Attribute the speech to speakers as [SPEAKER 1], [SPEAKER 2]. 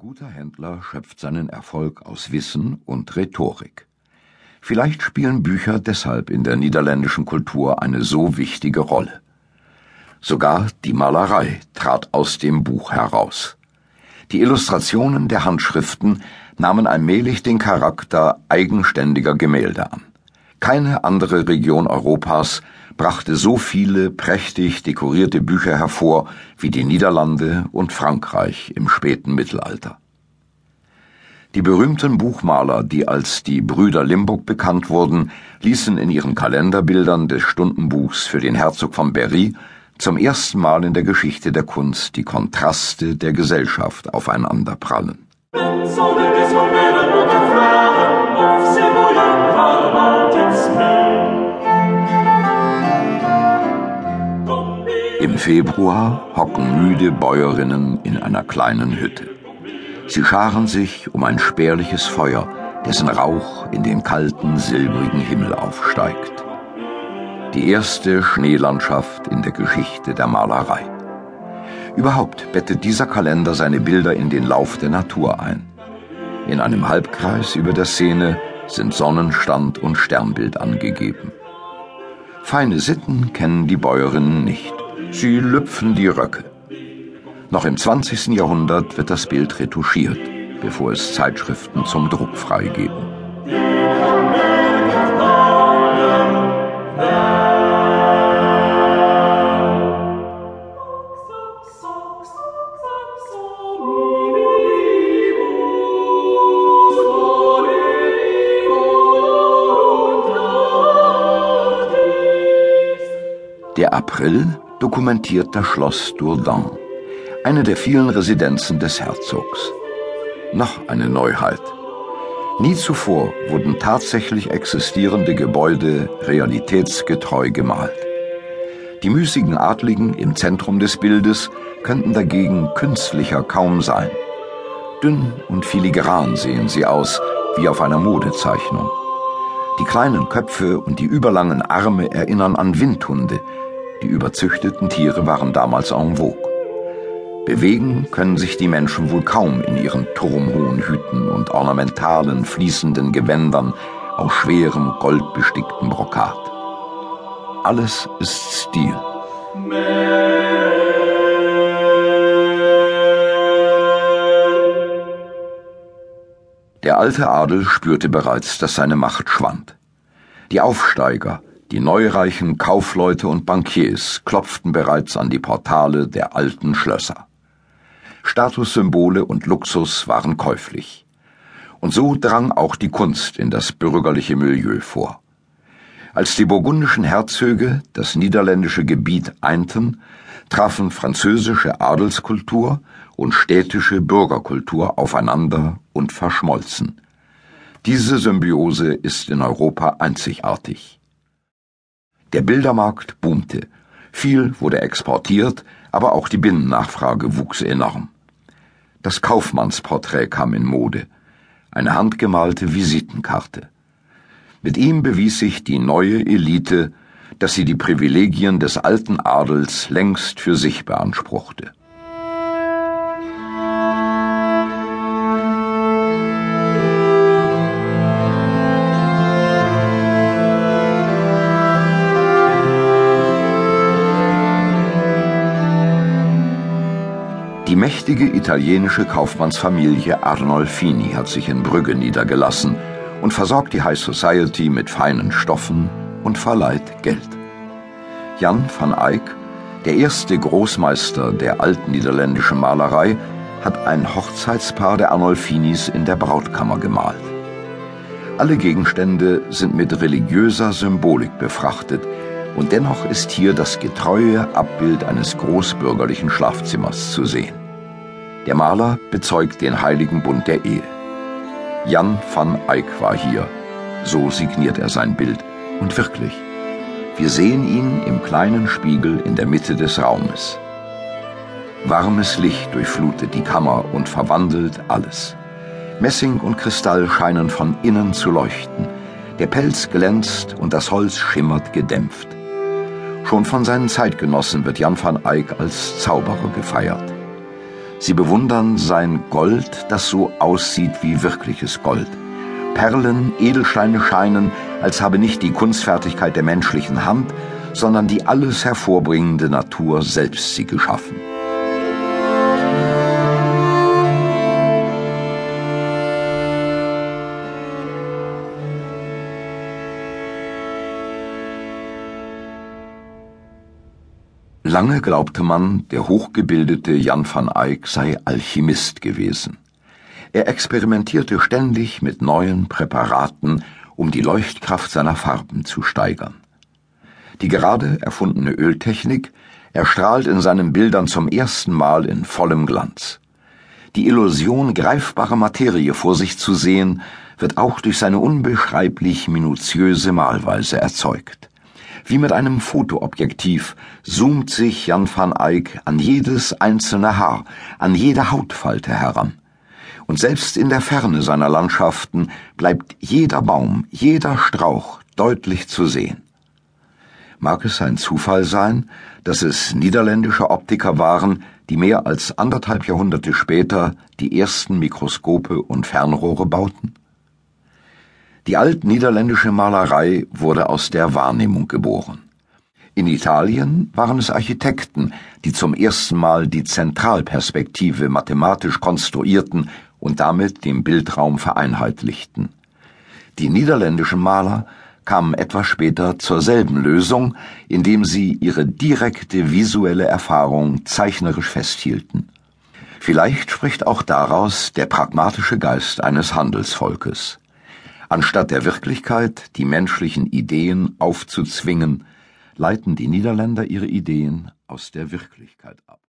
[SPEAKER 1] guter Händler schöpft seinen Erfolg aus Wissen und Rhetorik. Vielleicht spielen Bücher deshalb in der niederländischen Kultur eine so wichtige Rolle. Sogar die Malerei trat aus dem Buch heraus. Die Illustrationen der Handschriften nahmen allmählich den Charakter eigenständiger Gemälde an. Keine andere Region Europas brachte so viele prächtig dekorierte Bücher hervor wie die Niederlande und Frankreich im späten Mittelalter. Die berühmten Buchmaler, die als die Brüder Limburg bekannt wurden, ließen in ihren Kalenderbildern des Stundenbuchs für den Herzog von Berry zum ersten Mal in der Geschichte der Kunst die Kontraste der Gesellschaft aufeinanderprallen. Im Februar hocken müde Bäuerinnen in einer kleinen Hütte. Sie scharen sich um ein spärliches Feuer, dessen Rauch in den kalten, silbrigen Himmel aufsteigt. Die erste Schneelandschaft in der Geschichte der Malerei. Überhaupt bettet dieser Kalender seine Bilder in den Lauf der Natur ein. In einem Halbkreis über der Szene sind Sonnenstand und Sternbild angegeben. Feine Sitten kennen die Bäuerinnen nicht. Sie lüpfen die Röcke. Noch im 20. Jahrhundert wird das Bild retuschiert, bevor es Zeitschriften zum Druck freigeben. Der April dokumentiert das Schloss Dourdan, eine der vielen Residenzen des Herzogs. Noch eine Neuheit. Nie zuvor wurden tatsächlich existierende Gebäude realitätsgetreu gemalt. Die müßigen Adligen im Zentrum des Bildes könnten dagegen künstlicher kaum sein. Dünn und filigran sehen sie aus, wie auf einer Modezeichnung. Die kleinen Köpfe und die überlangen Arme erinnern an Windhunde, die überzüchteten Tiere waren damals en vogue. Bewegen können sich die Menschen wohl kaum in ihren turmhohen Hüten und ornamentalen, fließenden Gewändern aus schwerem, goldbesticktem Brokat. Alles ist Stil. Der alte Adel spürte bereits, dass seine Macht schwand. Die Aufsteiger, die neureichen Kaufleute und Bankiers klopften bereits an die Portale der alten Schlösser. Statussymbole und Luxus waren käuflich. Und so drang auch die Kunst in das bürgerliche Milieu vor. Als die burgundischen Herzöge das niederländische Gebiet einten, trafen französische Adelskultur und städtische Bürgerkultur aufeinander und verschmolzen. Diese Symbiose ist in Europa einzigartig. Der Bildermarkt boomte. Viel wurde exportiert, aber auch die Binnennachfrage wuchs enorm. Das Kaufmannsporträt kam in Mode. Eine handgemalte Visitenkarte. Mit ihm bewies sich die neue Elite, dass sie die Privilegien des alten Adels längst für sich beanspruchte. Die mächtige italienische Kaufmannsfamilie Arnolfini hat sich in Brügge niedergelassen und versorgt die High Society mit feinen Stoffen und verleiht Geld. Jan van Eyck, der erste Großmeister der alten niederländischen Malerei, hat ein Hochzeitspaar der Arnolfinis in der Brautkammer gemalt. Alle Gegenstände sind mit religiöser Symbolik befrachtet, und dennoch ist hier das getreue Abbild eines großbürgerlichen Schlafzimmers zu sehen. Der Maler bezeugt den heiligen Bund der Ehe. Jan van Eyck war hier. So signiert er sein Bild. Und wirklich, wir sehen ihn im kleinen Spiegel in der Mitte des Raumes. Warmes Licht durchflutet die Kammer und verwandelt alles. Messing und Kristall scheinen von innen zu leuchten. Der Pelz glänzt und das Holz schimmert gedämpft. Schon von seinen Zeitgenossen wird Jan van Eyck als Zauberer gefeiert. Sie bewundern sein Gold, das so aussieht wie wirkliches Gold. Perlen, Edelsteine scheinen, als habe nicht die Kunstfertigkeit der menschlichen Hand, sondern die alles hervorbringende Natur selbst sie geschaffen. Lange glaubte man, der hochgebildete Jan van Eyck sei Alchemist gewesen. Er experimentierte ständig mit neuen Präparaten, um die Leuchtkraft seiner Farben zu steigern. Die gerade erfundene Öltechnik erstrahlt in seinen Bildern zum ersten Mal in vollem Glanz. Die Illusion, greifbare Materie vor sich zu sehen, wird auch durch seine unbeschreiblich minutiöse Malweise erzeugt. Wie mit einem Fotoobjektiv zoomt sich Jan van Eyck an jedes einzelne Haar, an jede Hautfalte heran. Und selbst in der Ferne seiner Landschaften bleibt jeder Baum, jeder Strauch deutlich zu sehen. Mag es ein Zufall sein, dass es niederländische Optiker waren, die mehr als anderthalb Jahrhunderte später die ersten Mikroskope und Fernrohre bauten? Die altniederländische Malerei wurde aus der Wahrnehmung geboren. In Italien waren es Architekten, die zum ersten Mal die Zentralperspektive mathematisch konstruierten und damit den Bildraum vereinheitlichten. Die niederländischen Maler kamen etwas später zur selben Lösung, indem sie ihre direkte visuelle Erfahrung zeichnerisch festhielten. Vielleicht spricht auch daraus der pragmatische Geist eines Handelsvolkes. Anstatt der Wirklichkeit die menschlichen Ideen aufzuzwingen, leiten die Niederländer ihre Ideen aus der Wirklichkeit ab.